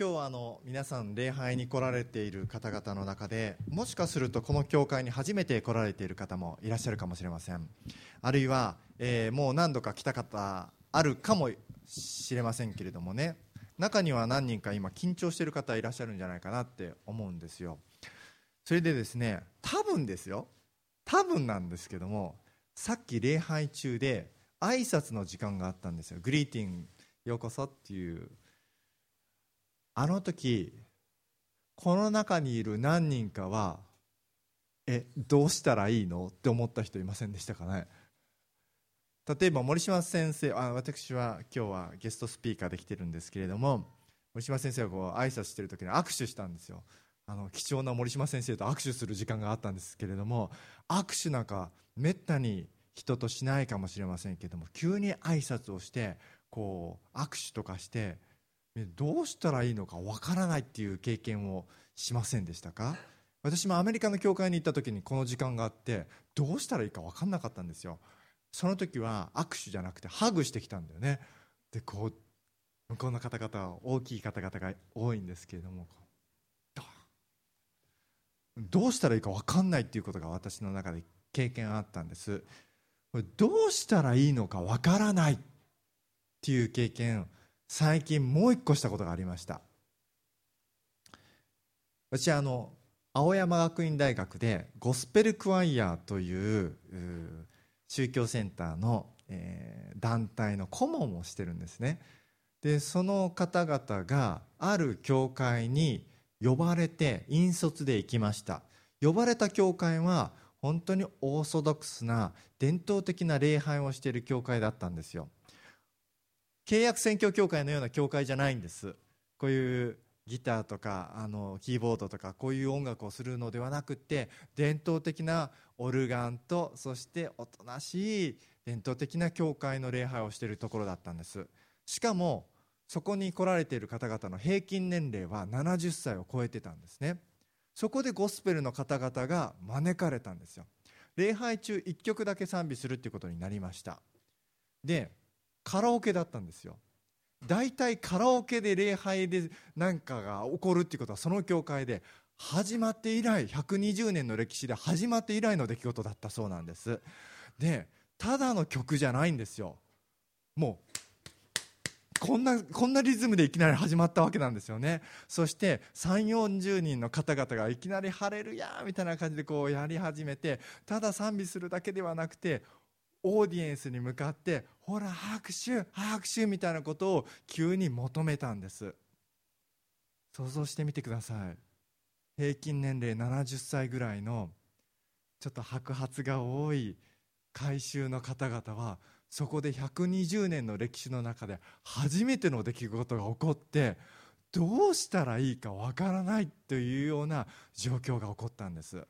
今日はあの皆さん礼拝に来られている方々の中でもしかするとこの教会に初めて来られている方もいらっしゃるかもしれません。あるいは、えー、もう何度か来た方あるかもしれませんけれどもね。中には何人か今緊張している方いらっしゃるんじゃないかなって思うんですよ。それでですね多分ですよ。多分なんですけどもさっき礼拝中で挨拶の時間があったんですよ。グリーティングようこそっていうあの時この中にいる何人かはえどうしたらいいの？って思った人いませんでしたかね？例えば森島先生あ私は今日はゲストスピーカーで来てるんですけれども森島先生はこう挨拶してる時に握手したんですよ。あの貴重な森島先生と握手する時間があったんですけれども握手なんかめったに人としないかもしれませんけども急に挨拶をしてこう握手とかしてどうしたらいいのかわからないっていう経験をしませんでしたか？私もアメリカの教会に行った時にこの時間があってどうしたらいいか分かんなかったんですよ。その時は握手じゃなくてハグしてきたんだよね。でこう向こうの方々は大きい方々が多いんですけれどもどうしたらいいか分かんないっていうことが私の中で経験あったんです。どうしたらいいのか分からないっていう経験最近もう一個したことがありました。私あの青山学院大学でゴスペルクワイヤーという宗教センターの、えー、団体の顧問をしてるんですね。でその方々がある教会に呼ばれて引率で行きました。呼ばれた教会は本当にオーソドックスな伝統的な礼拝をしている教会だったんですよ。契約宣教協会のような教会じゃないんです。こういうギターとかあのキーボードとかこういう音楽をするのではなくて伝統的なオルガンとそしておとなしい伝統的な教会の礼拝をしているところだったんです。しかもそこに来られている方々の平均年齢は70歳を超えてたんですね。そこでゴスペルの方々が招かれたんですよ。礼拝中1曲だけ賛美するっていうことになりました。でカラオケだったんですよ。大体カラオケで礼拝で何かが起こるっていうことはその教会で始まって以来120年の歴史で始まって以来の出来事だったそうなんです。でただの曲じゃないんですよ。もうこんなこんなリズムでいきなり始まったわけなんですよね。そして3 4 0人の方々がいきなり「晴れるや!」みたいな感じでこうやり始めてただ賛美するだけではなくてオーディエンスに向かってほら拍手拍手みたいなことを急に求めたんです。想像してみてください。平均年齢70歳ぐらいのちょっと白髪が多い改宗の方々はそこで120年の歴史の中で初めての出来事が起こってどうしたらいいかわからないというような状況が起こったんです。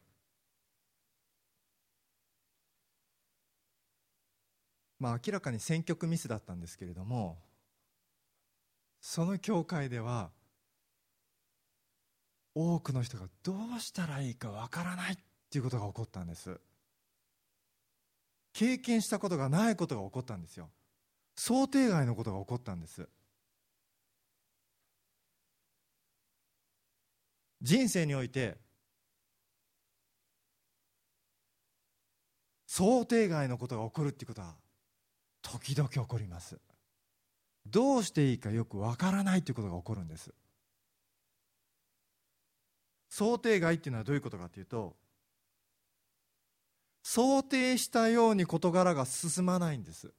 まあ、明らかに選曲ミスだったんですけれどもその教会では多くの人がどうしたらいいかわからないっていうことが起こったんです。経験したことがないことが起こったんですよ。想定外のことが起こったんです。人生において想定外のことが起こるっていうことは時々起こります。どうしていいかよくわからないということが起こるんです。想定外っていうのはどういうことかというと想定したように事柄が進まないんです。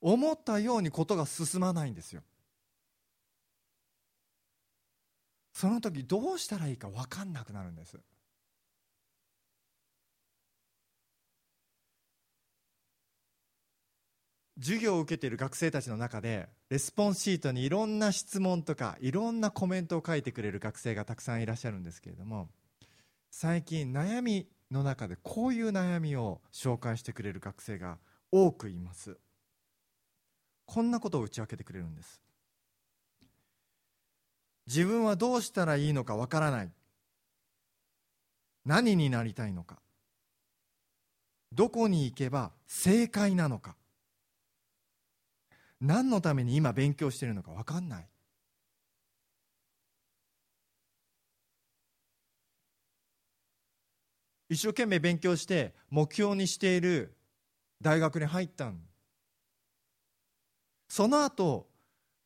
思ったようにことが進まないんですよ。その時どうしたらいいか分かんなくなるんです。授業を受けている学生たちの中でレスポンスシートにいろんな質問とかいろんなコメントを書いてくれる学生がたくさんいらっしゃるんですけれども最近悩みの中でこういう悩みを紹介してくれる学生が多くいます。こんなことを打ち明けてくれるんです。自分はどうしたらいいのかわからない。何になりたいのか。どこに行けば正解なのか。何のために今勉強しているのか分かんない。一生懸命勉強して目標にしている大学に入ったんその後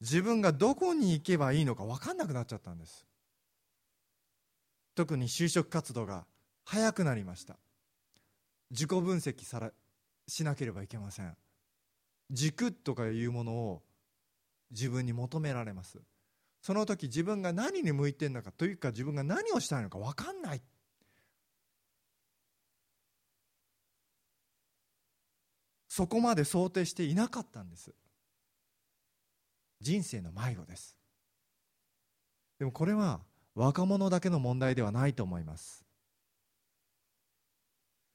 自分がどこに行けばいいのか分かんなくなっちゃったんです。特に就職活動が早くなりました。自己分析さらしなければいけません。軸とかいうものを自分に求められます。その時自分が何に向いてるのかというか自分が何をしたいのか分かんない。そこまで想定していなかったんです。人生の迷子です。でもこれは若者だけの問題ではないと思います。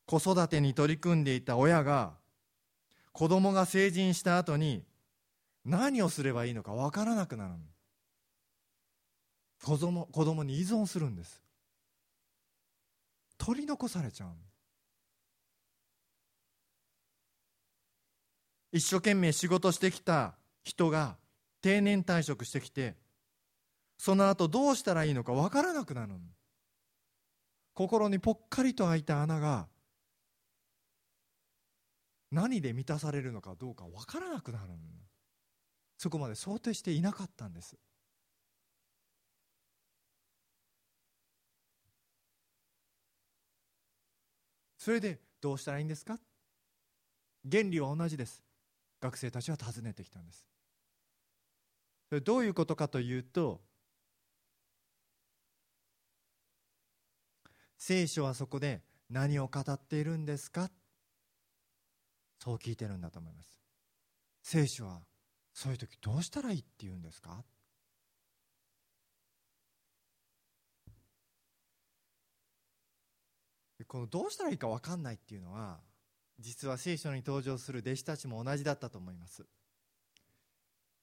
子育てに取り組んでいた親が子供が成人した後に何をすればいいのか分からなくなる子供子供に依存するんです。取り残されちゃう一生懸命仕事してきた人が定年退職してきてその後どうしたらいいのか分からなくなる心にぽっかりと開いた穴が何で満たされるのかどうか分からなくなるそこまで想定していなかったんです。それでどうしたらいいんですか？原理は同じです。学生たちは尋ねてきたんです。それどういうことかというと聖書はそこで何を語っているんですか？そう聞いてるんだと思います。聖書はそういう時どうしたらいいって言うんですか？このどうしたらいいか分かんないっていうのは実は聖書に登場する弟子たちも同じだったと思います、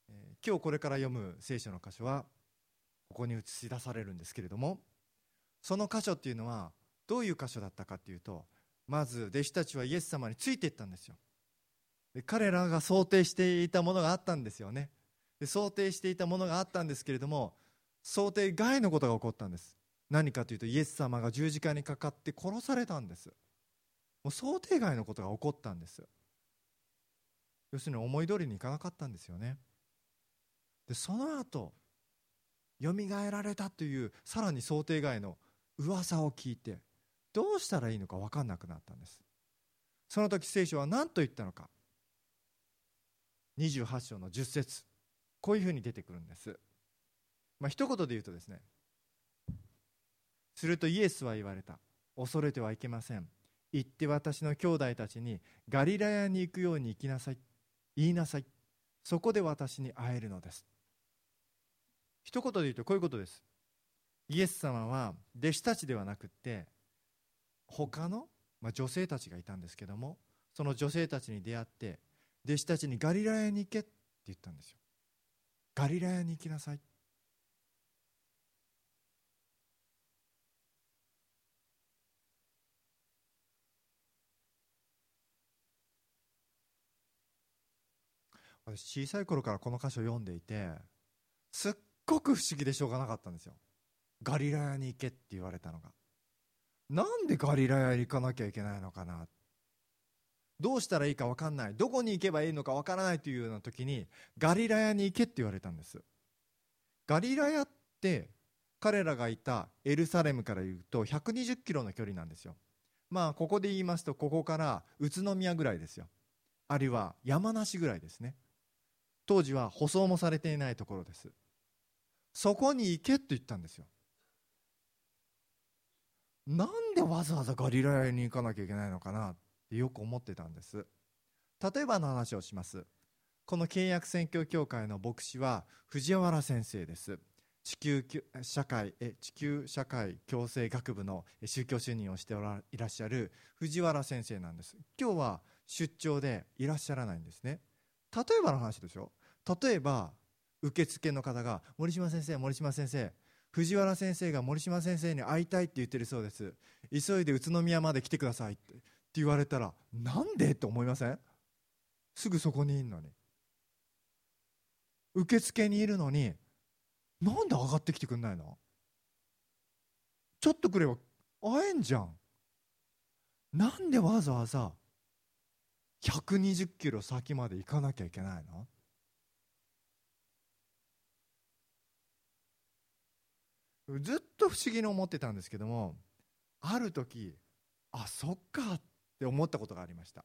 えー、今日これから読む聖書の箇所はここに映し出されるんですけれどもその箇所っていうのはどういう箇所だったかっていうとまず弟子たちはイエス様についていったんですよ。彼らが想定していたものがあったんですよね。で想定していたものがあったんですけれども想定外のことが起こったんです。何かというとイエス様が十字架にかかって殺されたんです。もう想定外のことが起こったんです。要するに思い通りにいかなかったんですよね。でその後よみがえられたというさらに想定外の噂を聞いてどうしたらいいのか分かんなくなったんです。その時聖書は何と言ったのか。28章の10節。こういうふうに出てくるんです。まあ一言で言うとですね。するとイエスは言われた。恐れてはいけません。行って私の兄弟たちにガリラヤに行くように行きなさい。言いなさい。そこで私に会えるのです。一言で言うとこういうことです。イエス様は弟子たちではなくって他の、まあ、女性たちがいたんですけどもその女性たちに出会って弟子たちにガリラヤに行けって言ったんですよ。ガリラヤに行きなさい。私小さい頃からこの箇所を読んでいてすっごく不思議でしょうがなかったんですよ。ガリラヤに行けって言われたのが。なんでガリラヤに行かなきゃいけないのかなって。どうしたらいいか分かんない。どこに行けばいいのか分からないというような時にガリラヤに行けって言われたんです。ガリラヤって彼らがいたエルサレムから言うと120キロの距離なんですよ。まあここで言いますとここから宇都宮ぐらいですよ。あるいは山梨ぐらいですね。当時は舗装もされていないところです。そこに行けと言ったんですよ。なんでわざわざガリラヤに行かなきゃいけないのかな。ってよく思ってたんです。例えばの話をします。この契約宣教協会の牧師は藤原先生です。地球社会え地球社会共生学部の宗教主任をしていらっしゃる藤原先生なんです。今日は出張でいらっしゃらないんですね。例えばの話でしょ？例えば受付の方が森島先生森島先生。藤原先生が森島先生に会いたいって言ってるそうです。急いで宇都宮まで来てくださいって。言われたらなんで？って思いません？すぐそこにいんのに。受付にいるのになんで上がってきてくんないの？ちょっとくれば会えんじゃん。なんでわざわざ120キロ先まで行かなきゃいけないの？ずっと不思議に思ってたんですけどもある時あそっかって思ったことがありました、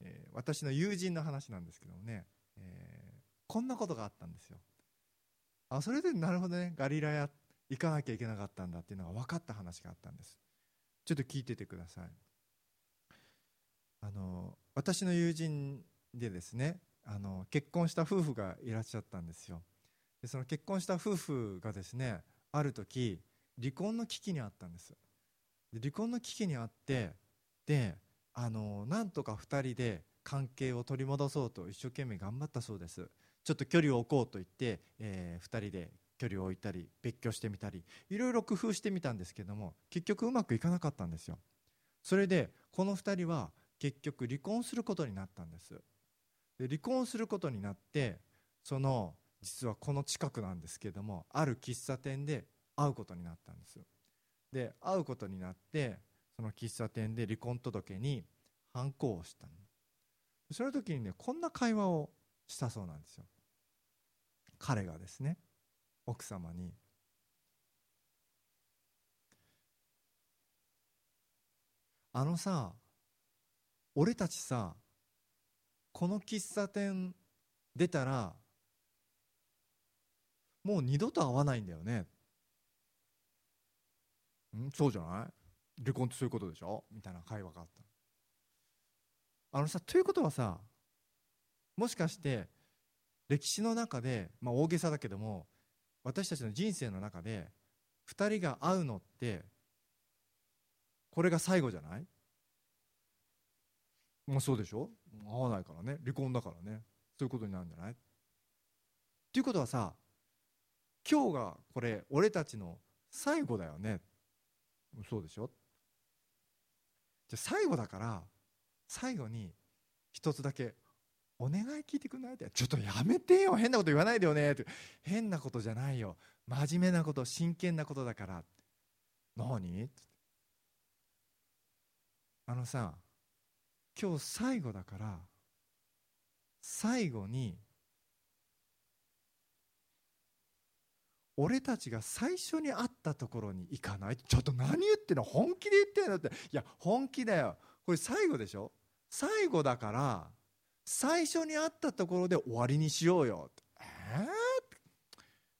えー、私の友人の話なんですけどもね、えー、こんなことがあったんですよ。あそれでなるほどねガリラヤ行かなきゃいけなかったんだっていうのが分かった話があったんです。ちょっと聞いててください。あの私の友人でですねあの結婚した夫婦がいらっしゃったんですよ。でその結婚した夫婦がですねある時離婚の危機にあったんです。離婚の危機にあってであのなんとか2人で関係を取り戻そうと一生懸命頑張ったそうです。ちょっと距離を置こうと言って、えー、2人で距離を置いたり別居してみたりいろいろ工夫してみたんですけども結局うまくいかなかったんですよ。それでこの2人は結局離婚することになったんです。で離婚することになってその実はこの近くなんですけどもある喫茶店で会うことになったんです。で会うことになってその喫茶店で離婚届に反抗をしたその時にねこんな会話をしたそうなんですよ。彼がですね奥様に。あのさ俺たちさこの喫茶店出たらもう二度と会わないんだよね。ん？そうじゃない？離婚ってそういうことでしょ？みたいな会話があったあのさということはさもしかして歴史の中で、まあ、大げさだけども私たちの人生の中で2人が会うのってこれが最後じゃない？まあそうでしょ？会わないからね。離婚だからね。そういうことになるんじゃない？っていうことはさ今日がこれ俺たちの最後だよね。そうでしょ？じゃ最後だから最後に一つだけお願い聞いてくんない？ってちょっとやめてよ。変なこと言わないでよね。って。変なことじゃないよ。真面目なこと真剣なことだから。何？あのさ今日最後だから最後に俺たちが最初に会ったところに行かない？ちょっと何言ってんの？本気で言ってんのって。いや本気だよ。これ最後でしょ？最後だから最初に会ったところで終わりにしようよ。え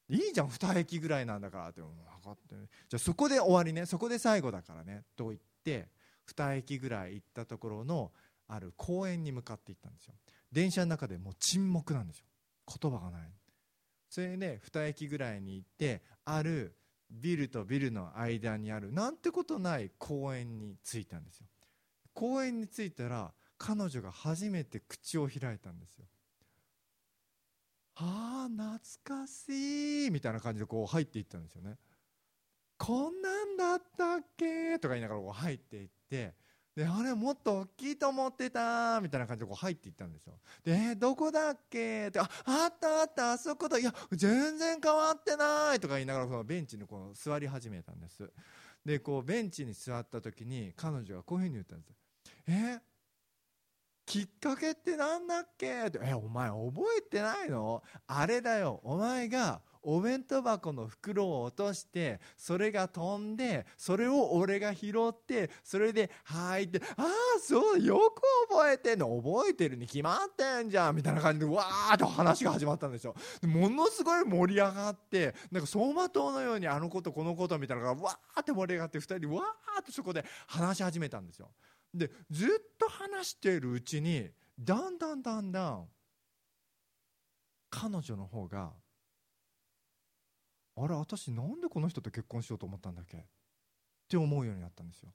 えー、いいじゃん。2駅ぐらいなんだからって。分かってじゃあそこで終わりね。そこで最後だからね。と言って2駅ぐらい行ったところのある公園に向かって行ったんですよ。電車の中でもう沈黙なんですよ。言葉がない。それで2駅ぐらいに行ってあるビルとビルの間にあるなんてことない公園に着いたんですよ。公園に着いたら彼女が初めて口を開いたんですよ。ああ懐かしいみたいな感じでこう入っていったんですよね。こんなんだったっけ？とか言いながらこう入っていってであれもっと大きいと思ってたみたいな感じでこう入っていったんですよ。で、どこだっけってああったあったあそこだいや全然変わってないとか言いながらそのベンチにこう座り始めたんです。でこうベンチに座った時に彼女がこういうふうに言ったんですえー、きっかけってなんだっけって。えお前覚えてないの？あれだよ。お前がお弁当箱の袋を落としてそれが飛んでそれを俺が拾ってそれで「はい」って「ああそうよく覚えてんの。覚えてるに決まってんじゃん」みたいな感じでわーっと話が始まったんですよ。ものすごい盛り上がってなんか走馬灯のようにあのことこのことみたいなのがわーって盛り上がって2人でわーっとそこで話し始めたんですよ。でずっと話しているうちにだんだんだんだん彼女の方があれ私なんでこの人と結婚しようと思ったんだっけ？って思うようになったんですよ。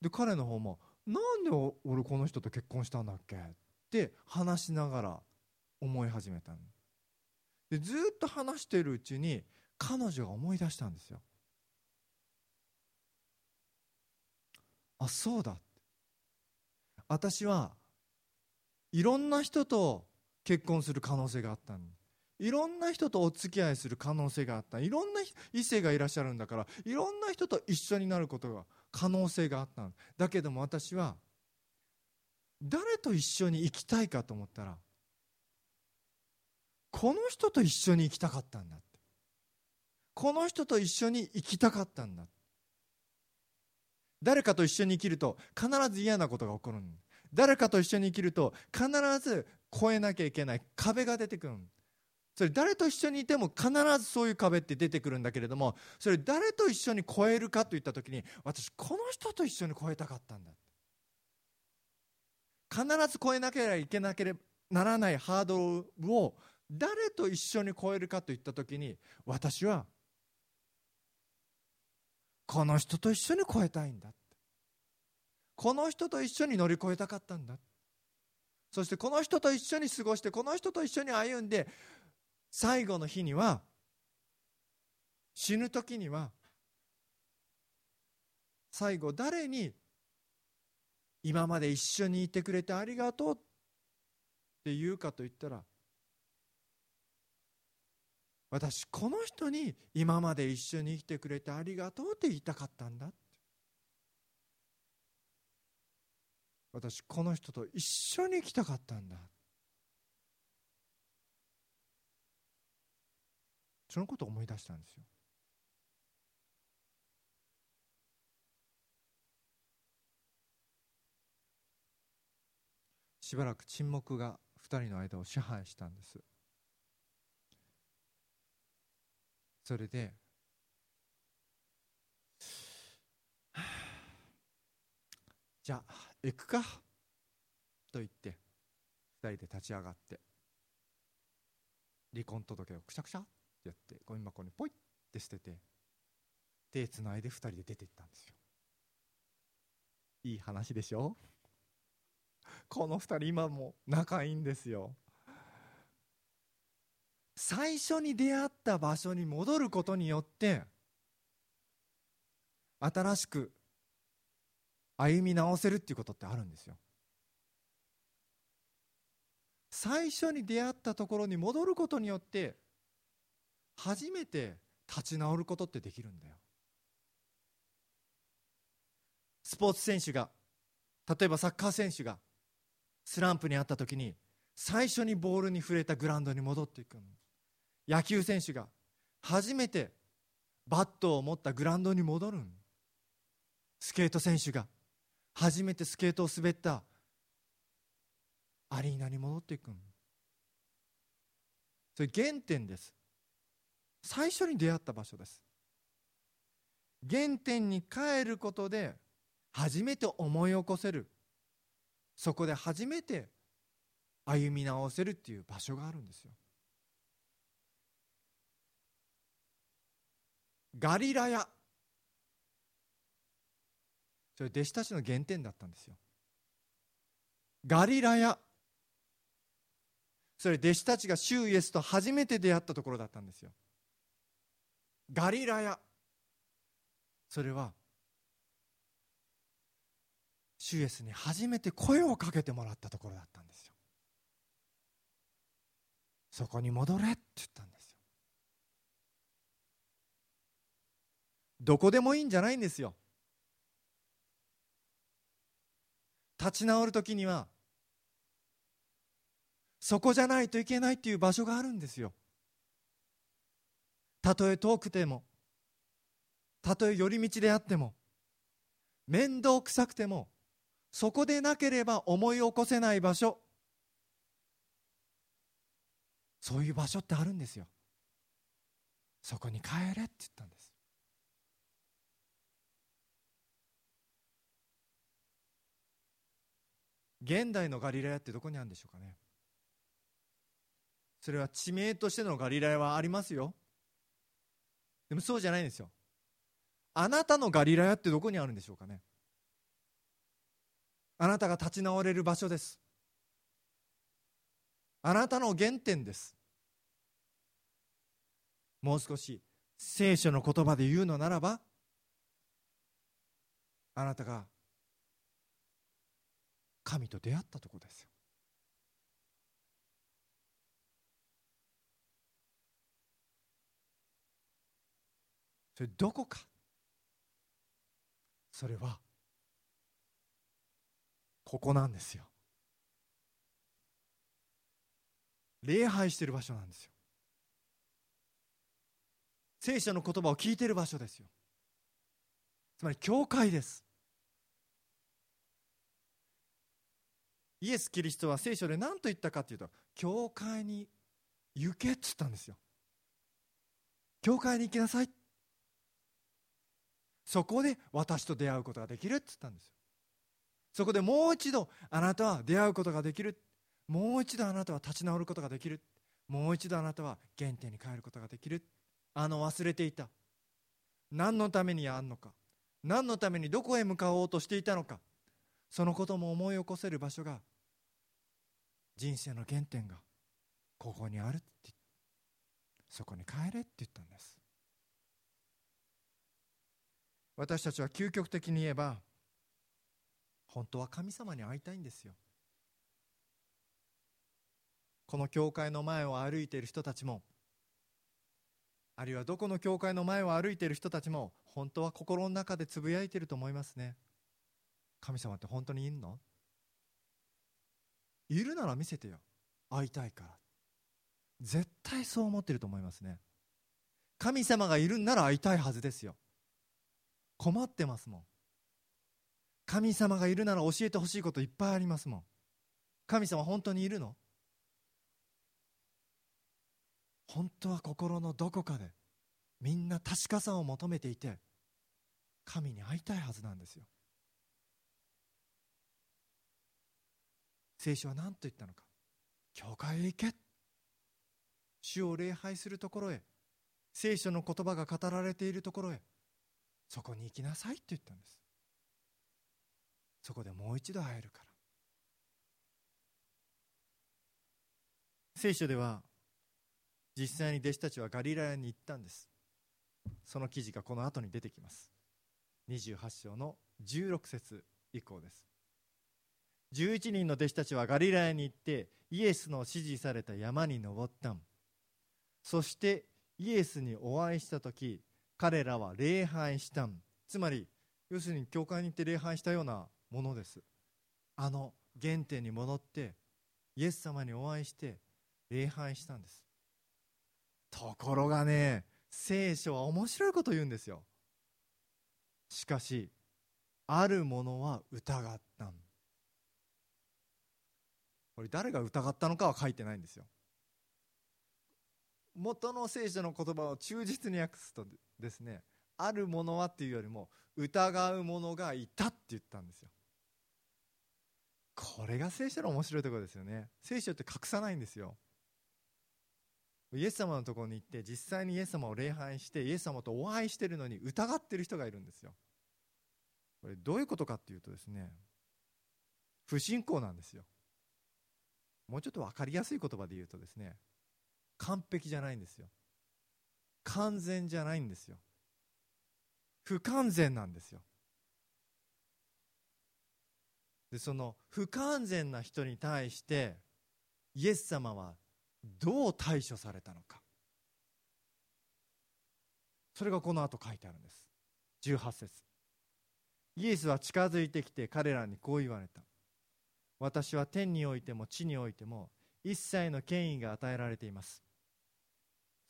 で彼の方もなんで俺この人と結婚したんだっけ？って話しながら思い始めたでずっと話してるうちに彼女が思い出したんですよ。あそうだ。私はいろんな人と結婚する可能性があったいろんな人とお付き合いする可能性があった。いろんな異性がいらっしゃるんだからいろんな人と一緒になることが可能性があっただけども私は誰と一緒に生きたいかと思ったらこの人と一緒に生きたかったんだって。この人と一緒に生きたかったんだ誰かと一緒に生きると必ず嫌なことが起こる誰かと一緒に生きると必ず越えなきゃいけない壁が出てくるそれ誰と一緒にいても必ずそういう壁って出てくるんだけれどもそれ誰と一緒に越えるかといった時に私この人と一緒に越えたかったんだ。必ず越えなければいけなければならないハードルを誰と一緒に越えるかといった時に私はこの人と一緒に越えたいんだこの人と一緒に乗り越えたかったんだそしてこの人と一緒に過ごしてこの人と一緒に歩んで最後の日には死ぬ時には最後誰に今まで一緒にいてくれてありがとうって言うかと言ったら私この人に今まで一緒に生きてくれてありがとうって言いたかったんだ私この人と一緒に生きたかったんだそのことを思い出したんですよ。しばらく沈黙が2人の間を支配したんです。それで じゃあ行くか？と言って2人で立ち上がって離婚届をくしゃくしゃやってゴミ箱にポイって捨てて手つないで2人で出ていったんですよ。いい話でしょ？この2人今も仲いいんですよ。最初に出会った場所に戻ることによって新しく歩み直せるっていうことってあるんですよ。最初に出会ったところに戻ることによって初めて立ち直ることってできるんだよ。スポーツ選手が例えばサッカー選手がスランプにあった時に最初にボールに触れたグラウンドに戻っていく野球選手が初めてバットを持ったグラウンドに戻るスケート選手が初めてスケートを滑ったアリーナに戻っていくそれ原点です。最初に出会った場所です。原点に帰ることで初めて思い起こせる。そこで初めて歩み直せるっていう場所があるんですよ。ガリラヤ。それ弟子たちの原点だったんですよ。ガリラヤ。それ弟子たちが主イエスと初めて出会ったところだったんですよ。ガリラヤ。それは主イエスに初めて声をかけてもらったところだったんですよ。そこに戻れって言ったんですよ。どこでもいいんじゃないんですよ。立ち直る時にはそこじゃないといけないっていう場所があるんですよ。たとえ遠くてもたとえ寄り道であっても面倒くさくてもそこでなければ思い起こせない場所。そういう場所ってあるんですよ。そこに帰れって言ったんです。現代のガリラヤってどこにあるんでしょうかね。それは地名としてのガリラヤはありますよ。でもそうじゃないんですよ。あなたのガリラヤってどこにあるんでしょうかね。あなたが立ち直れる場所です。あなたの原点です。もう少し聖書の言葉で言うのならばあなたが神と出会ったとこですよ。それどこか。それはここなんですよ。礼拝してる場所なんですよ。聖書の言葉を聞いてる場所ですよ。つまり教会です。イエス・キリストは聖書で何と言ったかというと教会に行けっつったんですよ。教会に行きなさい。ってそこで私と出会うことができるっつったんですよ。そこでもう一度あなたは出会うことができる。もう一度あなたは立ち直ることができる。もう一度あなたは原点に帰ることができる。あの忘れていた。何のためにやんのか。何のためにどこへ向かおうとしていたのか。そのことも思い起こせる場所が人生の原点がここにあるってそこに帰れって言ったんです。私たちは究極的に言えば本当は神様に会いたいんですよ。この教会の前を歩いている人たちもあるいはどこの教会の前を歩いている人たちも本当は心の中でつぶやいていると思いますね。神様って本当にいるの？いるなら見せてよ。会いたいから。絶対そう思ってると思いますね。神様がいるんなら会いたいはずですよ。困ってますもん。神様がいるなら教えてほしいこといっぱいありますもん。神様本当にいるの？本当は心のどこかでみんな確かさを求めていて神に会いたいはずなんですよ。聖書は何と言ったのか？教会へ行け。主を礼拝するところへ。聖書の言葉が語られているところへ。そこに行きなさいって言ったんです。そこでもう一度会えるから。聖書では実際に弟子たちはガリラヤに行ったんです。その記事がこの後に出てきます。28章の16節以降です。11人の弟子たちはガリラヤに行ってイエスの指示された山に登ったそしてイエスにお会いした時彼らは礼拝したつまり要するに教会に行って礼拝したようなものです。あの原点に戻ってイエス様にお会いして礼拝したんです。ところがね聖書は面白いこと言うんですよ。しかしあるものは疑ったこれ誰が疑ったのかは書いてないんですよ。元の聖書の言葉を忠実に訳すとですねあるものはっていうよりも疑う者がいたって言ったんですよ。これが聖書の面白いところですよね。聖書って隠さないんですよ。イエス様のところに行って実際にイエス様を礼拝してイエス様とお会いしてるのに疑ってる人がいるんですよ。これどういうことかっていうとですね不信仰なんですよ。もうちょっと分かりやすい言葉で言うとですね完璧じゃないんですよ。完全じゃないんですよ。不完全なんですよ。でその不完全な人に対してイエス様はどう対処されたのか。それがこの後書いてあるんです。18節。イエスは近づいてきて彼らにこう言われた。私は天においても地においても一切の権威が与えられています。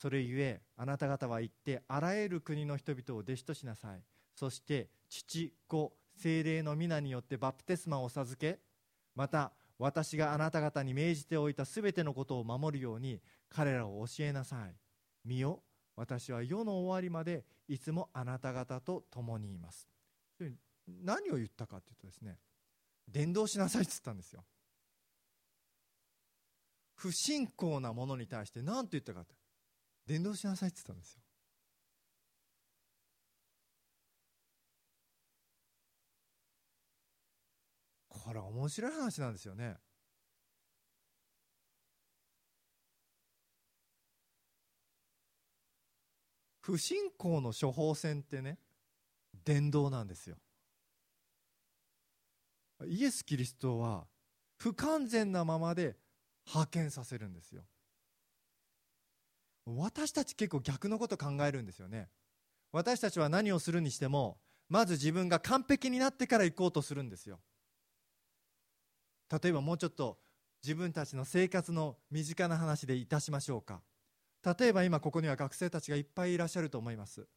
それゆえあなた方は行ってあらゆる国の人々を弟子としなさい。そして父子精霊の皆によってバプテスマを授けまた私があなた方に命じておいたすべてのことを守るように彼らを教えなさい。見よ私は世の終わりまでいつもあなた方と共にいます。何を言ったかというとですね伝道しなさいっつったんですよ。不信仰なものに対して何と言ったかって伝道しなさいっつったんですよ。これ面白い話なんですよね。不信仰の処方箋ってね伝道なんですよ。イエス・キリストは不完全なままで派遣させるんですよ。私たち結構逆のこと考えるんですよね。私たちは何をするにしてもまず自分が完璧になってから行こうとするんですよ。例えばもうちょっと自分たちの生活の身近な話でいたしましょうか。例えば今ここには学生たちがいっぱいいらっしゃると思います。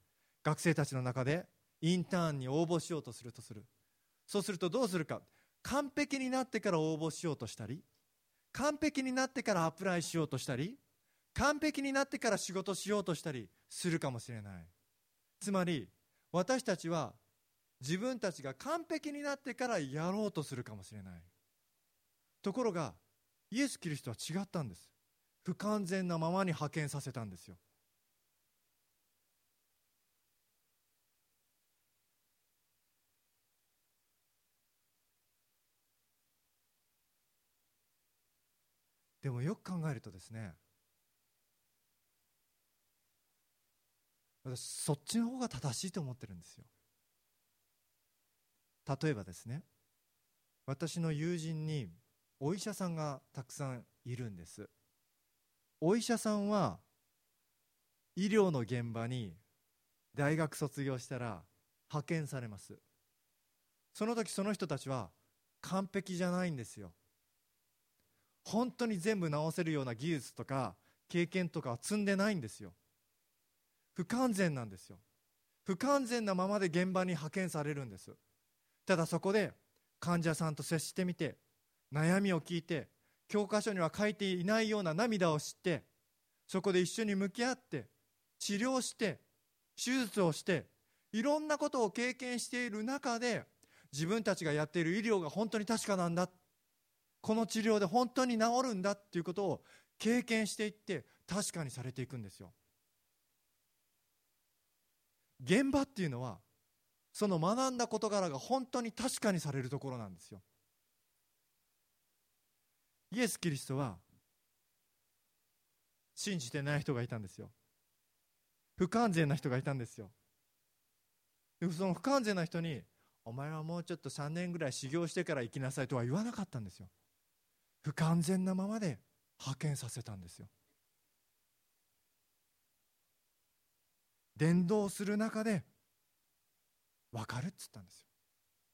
学生たちの中でインターンに応募しようとするとする。そうするとどうするか。完璧になってから応募しようとしたり完璧になってからアプライしようとしたり完璧になってから仕事しようとしたりするかもしれない。つまり私たちは自分たちが完璧になってからやろうとするかもしれない。ところがイエス・キリストは違ったんです。不完全なままに派遣させたんですよ。でもよく考えるとですね私そっちの方が正しいと思ってるんですよ。例えばですね私の友人にお医者さんがたくさんいるんです。お医者さんは医療の現場に大学卒業したら派遣されます。その時その人たちは完璧じゃないんですよ。本当に全部直せるような技術とか経験とかは積んでないんですよ。不完全なんですよ。不完全なままで現場に派遣されるんです。ただそこで患者さんと接してみて悩みを聞いて教科書には書いていないような涙を知ってそこで一緒に向き合って治療して手術をしていろんなことを経験している中で自分たちがやっている医療が本当に確かなんだ。この治療で本当に治るんだっていうことを経験していって確かにされていくんですよ。現場っていうのはその学んだ事柄が本当に確かにされるところなんですよ。イエス・キリストは信じてない人がいたんですよ。不完全な人がいたんですよ。その不完全な人にお前はもうちょっと3年ぐらい修行してから行きなさいとは言わなかったんですよ。不完全なままで派遣させたんですよ。伝道する中で分かるっつったんですよ。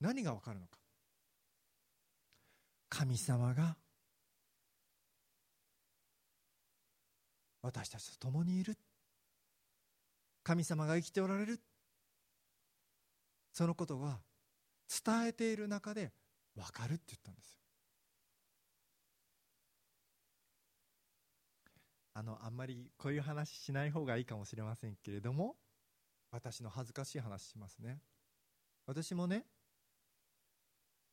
何が分かるのか。神様が私たちと共にいる。神様が生きておられる。そのことは伝えている中で分かるって言ったんですよ。あのあんまりこういう話しない方がいいかもしれませんけれども私の恥ずかしい話しますね。私もね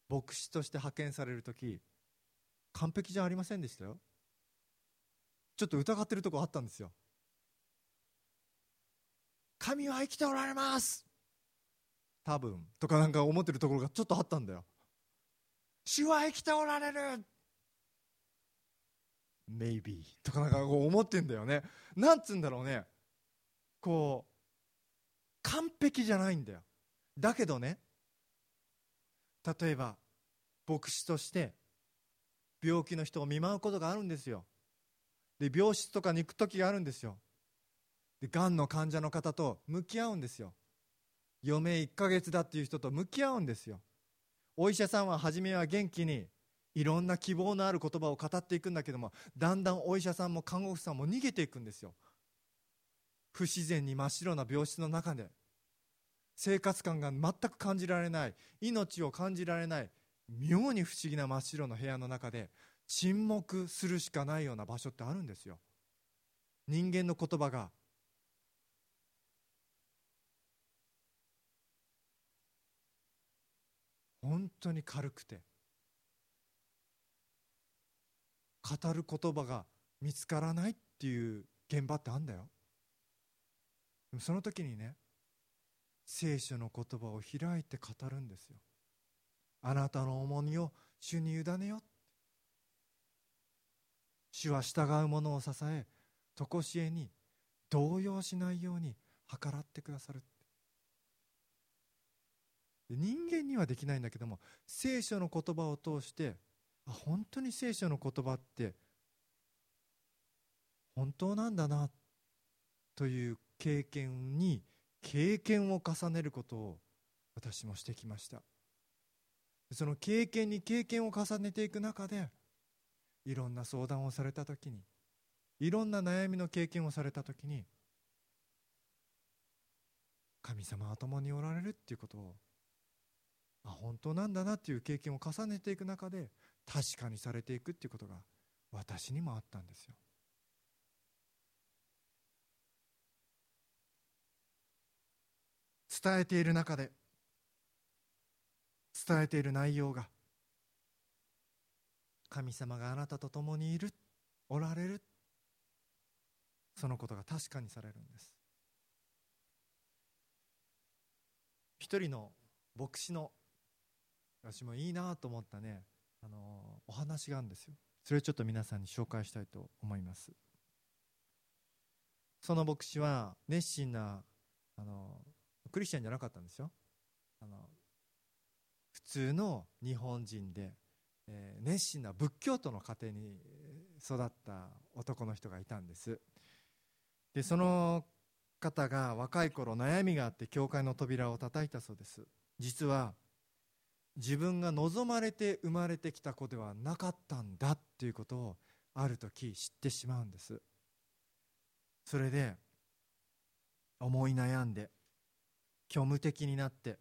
牧師として派遣される時完璧じゃありませんでしたよ。ちょっと疑ってるとこあったんですよ。神は生きておられます。多分とかなんか思ってるところがちょっとあったんだよ。主は生きておられる。Maybe とかなんかこう思ってんだよね。なんつうんだろうね。こう完璧じゃないんだよ。だけどね例えば牧師として病気の人を見舞うことがあるんですよ。で病室とかに行く時があるんですよ。でがんの患者の方と向き合うんですよ。余命1ヶ月だっていう人と向き合うんですよ。お医者さんは初めは元気にいろんな希望のある言葉を語っていくんだけどもだんだんお医者さんも看護婦さんも逃げていくんですよ。不自然に真っ白な病室の中で。生活感が全く感じられない。命を感じられない。妙に不思議な真っ白の部屋の中で沈黙するしかないような場所ってあるんですよ。人間の言葉が。本当に軽くて。語る言葉が見つからないっていう現場ってあんだよ。でもその時にね聖書の言葉を開いて語るんですよ。あなたの重荷を主に委ねよ。主は従う者を支え常しえに動揺しないように計らってくださる。人間にはできないんだけども聖書の言葉を通してあ本当に聖書の言葉って本当なんだなという経験に経験を重ねることを私もしてきました。その経験に経験を重ねていく中でいろんな相談をされた時にいろんな悩みの経験をされた時に神様は共におられるっていうことをあ本当なんだなっていう経験を重ねていく中で確かにされていくっていうことが私にもあったんですよ。伝えている中で伝えている内容が神様があなたと共にいるおられるそのことが確かにされるんです。一人の牧師の私もいいなと思ったね。あのお話があるんですよ。それをちょっと皆さんに紹介したいと思います。その牧師は熱心なあのクリスチャンじゃなかったんですよ。あの普通の日本人で、えー、熱心な仏教徒の家庭に育った男の人がいたんです。でその方が若い頃悩みがあって教会の扉を叩いたそうです。実は自分が望まれて生まれてきた子ではなかったんだっていうことをある時知ってしまうんです。それで思い悩んで虚無的になって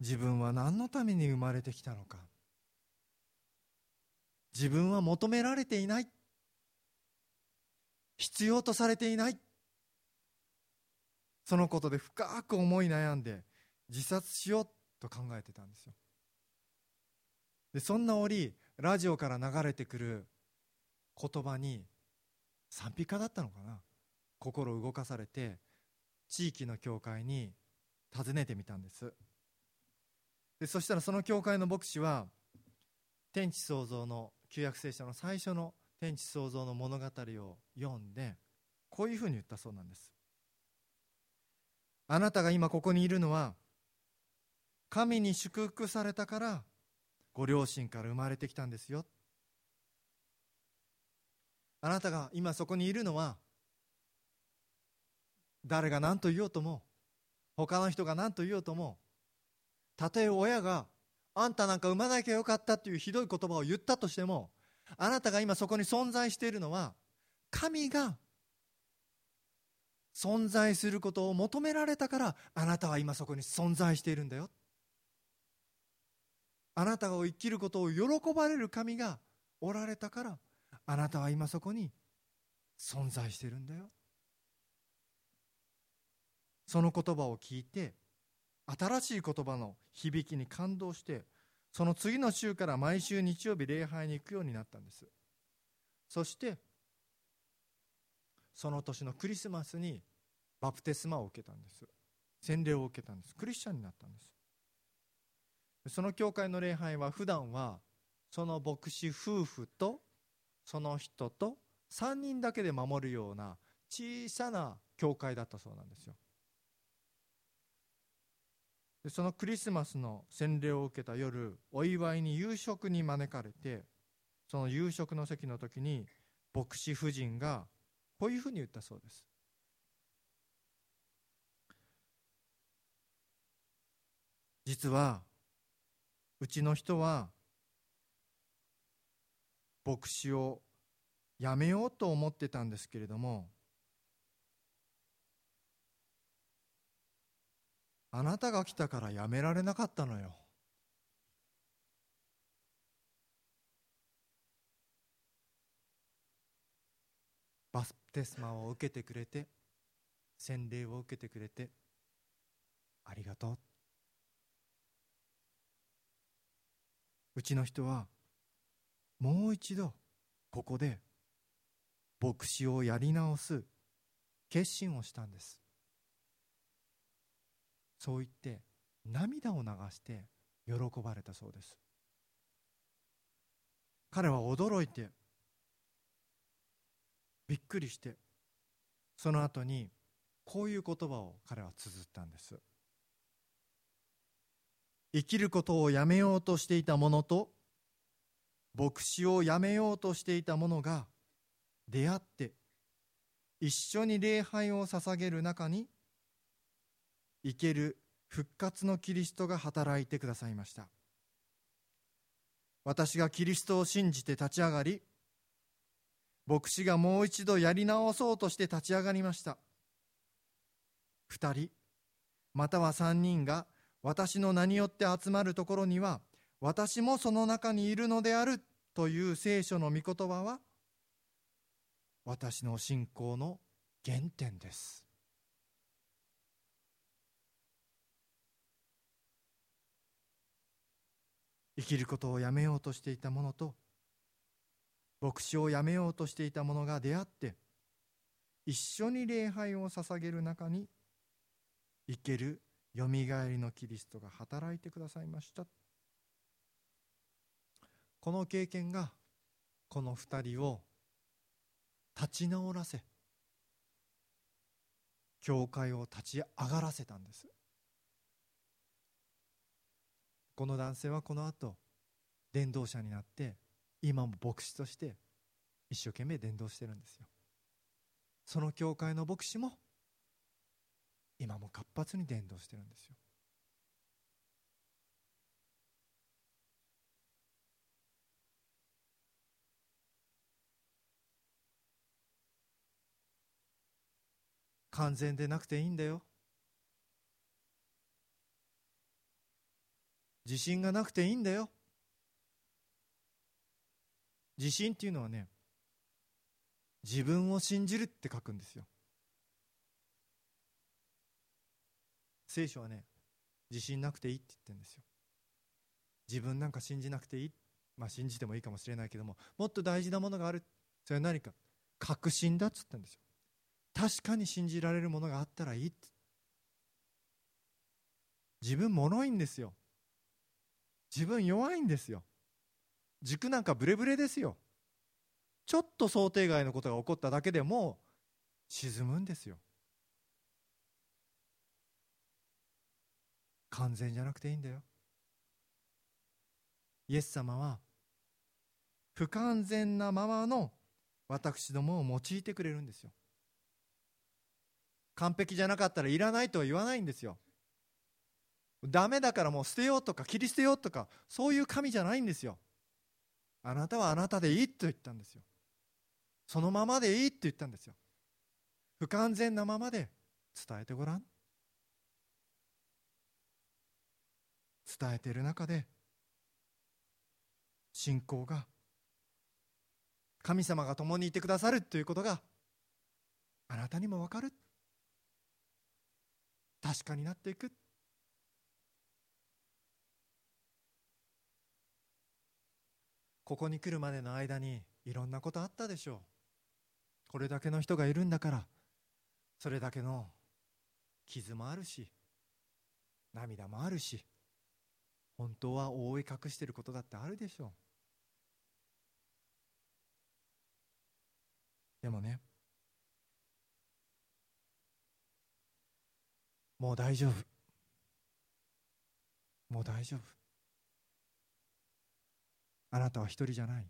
自分は何のために生まれてきたのか。自分は求められていない。必要とされていない。そのことで深く思い悩んで自殺しよう。と考えてたんですよ。でそんな折ラジオから流れてくる言葉に賛美歌だったのかな。心動かされて地域の教会に訪ねてみたんです。でそしたらその教会の牧師は天地創造の旧約聖書の最初の天地創造の物語を読んでこういうふうに言ったそうなんです。あなたが今ここにいるのは神に祝福されたからご両親から生まれてきたんですよ。あなたが今そこにいるのは誰が何と言おうとも他の人が何と言おうともたとえ親があんたなんか産まなきゃよかったというひどい言葉を言ったとしてもあなたが今そこに存在しているのは神が存在することを求められたからあなたは今そこに存在しているんだよ。あなたが生きることを喜ばれる神がおられたからあなたは今そこに存在してるんだよ。その言葉を聞いて新しい言葉の響きに感動してその次の週から毎週日曜日礼拝に行くようになったんです。そしてその年のクリスマスにバプテスマを受けたんです。洗礼を受けたんです。クリスチャンになったんです。その教会の礼拝は普段はその牧師夫婦とその人と3人だけで守るような小さな教会だったそうなんですよ。でそのクリスマスの洗礼を受けた夜お祝いに夕食に招かれてその夕食の席の時に牧師夫人がこういうふうに言ったそうです。実はうちの人は牧師をやめようと思ってたんですけれどもあなたが来たからやめられなかったのよ。バプテスマを受けてくれて洗礼を受けてくれてありがとう。うちの人はもう一度ここで牧師をやり直す決心をしたんです。そう言って涙を流して喜ばれたそうです。彼は驚いてびっくりしてその後にこういう言葉を彼は綴ったんです。生きることをやめようとしていた者と牧師をやめようとしていた者が出会って一緒に礼拝を捧げる中に生ける復活のキリストが働いてくださいました。私がキリストを信じて立ち上がり牧師がもう一度やり直そうとして立ち上がりました。2人または3人が私の名によって集まるところには私もその中にいるのであるという聖書の御言葉は私の信仰の原点です。生きることをやめようとしていた者と牧師をやめようとしていた者が出会って一緒に礼拝を捧げる中に生けるよみがえりのキリストが働いてくださいました。この経験がこの二人を立ち直らせ教会を立ち上がらせたんです。この男性はこの後伝道者になって今も牧師として一生懸命伝道してるんですよ。その教会の牧師も今も活発に伝道してるんですよ。完全でなくていいんだよ。自信がなくていいんだよ。自信っていうのはね自分を信じるって書くんですよ。聖書はね自信なくていいって言ってるんですよ。自分なんか信じなくていい？まあ信じてもいいかもしれないけどももっと大事なものがある。それは何か？確信だっつったんですよ。確かに信じられるものがあったらいいって。自分脆いんですよ。自分弱いんですよ。軸なんかブレブレですよ。ちょっと想定外のことが起こっただけでも沈むんですよ。完全じゃなくていいんだよ。イエス様は不完全なままの私どもを用いてくれるんですよ。完璧じゃなかったらいらないとは言わないんですよ。ダメだからもう捨てようとか切り捨てようとかそういう神じゃないんですよ。あなたはあなたでいいと言ったんですよ。そのままでいいって言ったんですよ。不完全なままで伝えてごらん。伝えている中で信仰が神様が共にいてくださるということがあなたにも分かる。確かになっていく。ここに来るまでの間にいろんなことあったでしょう。これだけの人がいるんだからそれだけの傷もあるし涙もあるし本当は覆い隠していることだってあるでしょう。でもねもう大丈夫。もう大丈夫。あなたは一人じゃない。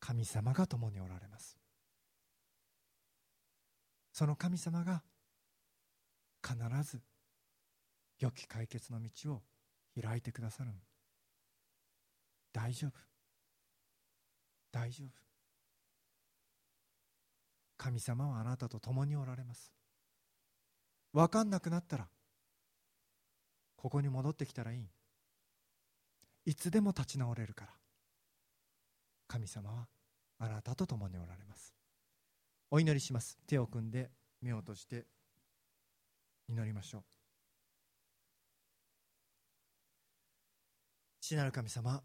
神様が共におられます。その神様が必ず良き解決の道を開いてくださる。大丈夫。大丈夫。神様はあなたと共におられます。分かんなくなったらここに戻ってきたらいい。いつでも立ち直れるから。神様はあなたと共におられます。お祈りします。手を組んで目を閉じて祈りましょう。父なる神様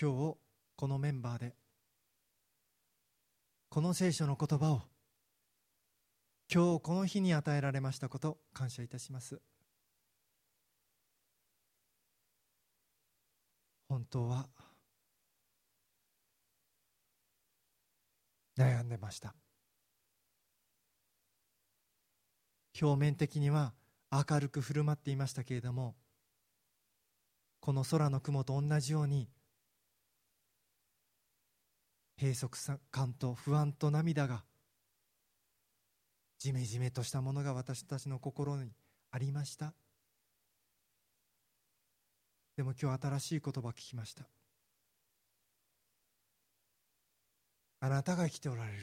今日このメンバーでこの聖書の言葉を今日この日に与えられましたこと感謝いたします。本当は悩んでました。表面的には明るく振る舞っていましたけれどもこの空の雲と同じように閉塞感と不安と涙がじめじめとしたものが私たちの心にありました。でも今日新しい言葉聞きました。あなたが生きておられる。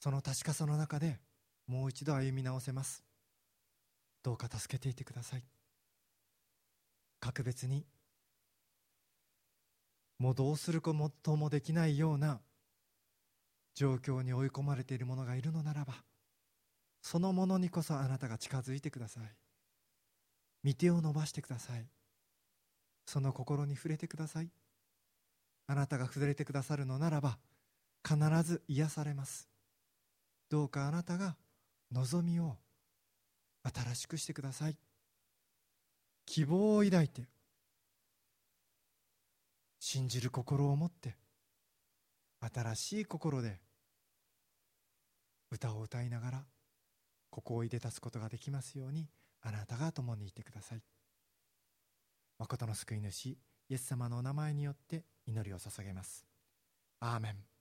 その確かさの中でもう一度歩み直せます。どうか助けていてください。格別にもうどうすることもできないような状況に追い込まれている者がいるのならばそのものにこそあなたが近づいてください。御手を伸ばしてください。その心に触れてください。あなたが触れてくださるのならば必ず癒されます。どうかあなたが望みを新しくしてください。希望を抱いて信じる心を持って新しい心で歌を歌いながらここをいで立つことができますようにあなたが共にいてください。誠の救い主イエス様のお名前によって祈りを捧げます。アーメン。